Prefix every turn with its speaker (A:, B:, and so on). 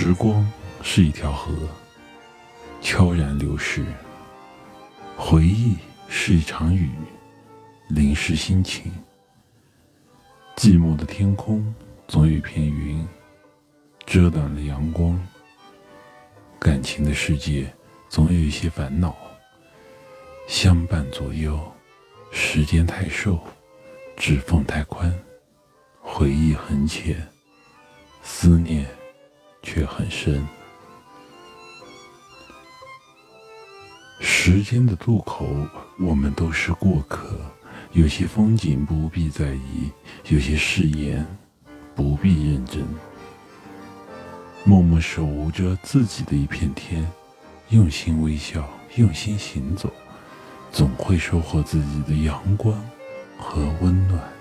A: 时光是一条河，悄然流逝；回忆是一场雨，淋湿心情。寂寞的天空总有一片云，遮挡了阳光。感情的世界总有一些烦恼，相伴左右。时间太瘦，指缝太宽，回忆很浅，思念。却很深。时间的渡口，我们都是过客。有些风景不必在意，有些誓言不必认真。默默守护着自己的一片天，用心微笑，用心行走，总会收获自己的阳光和温暖。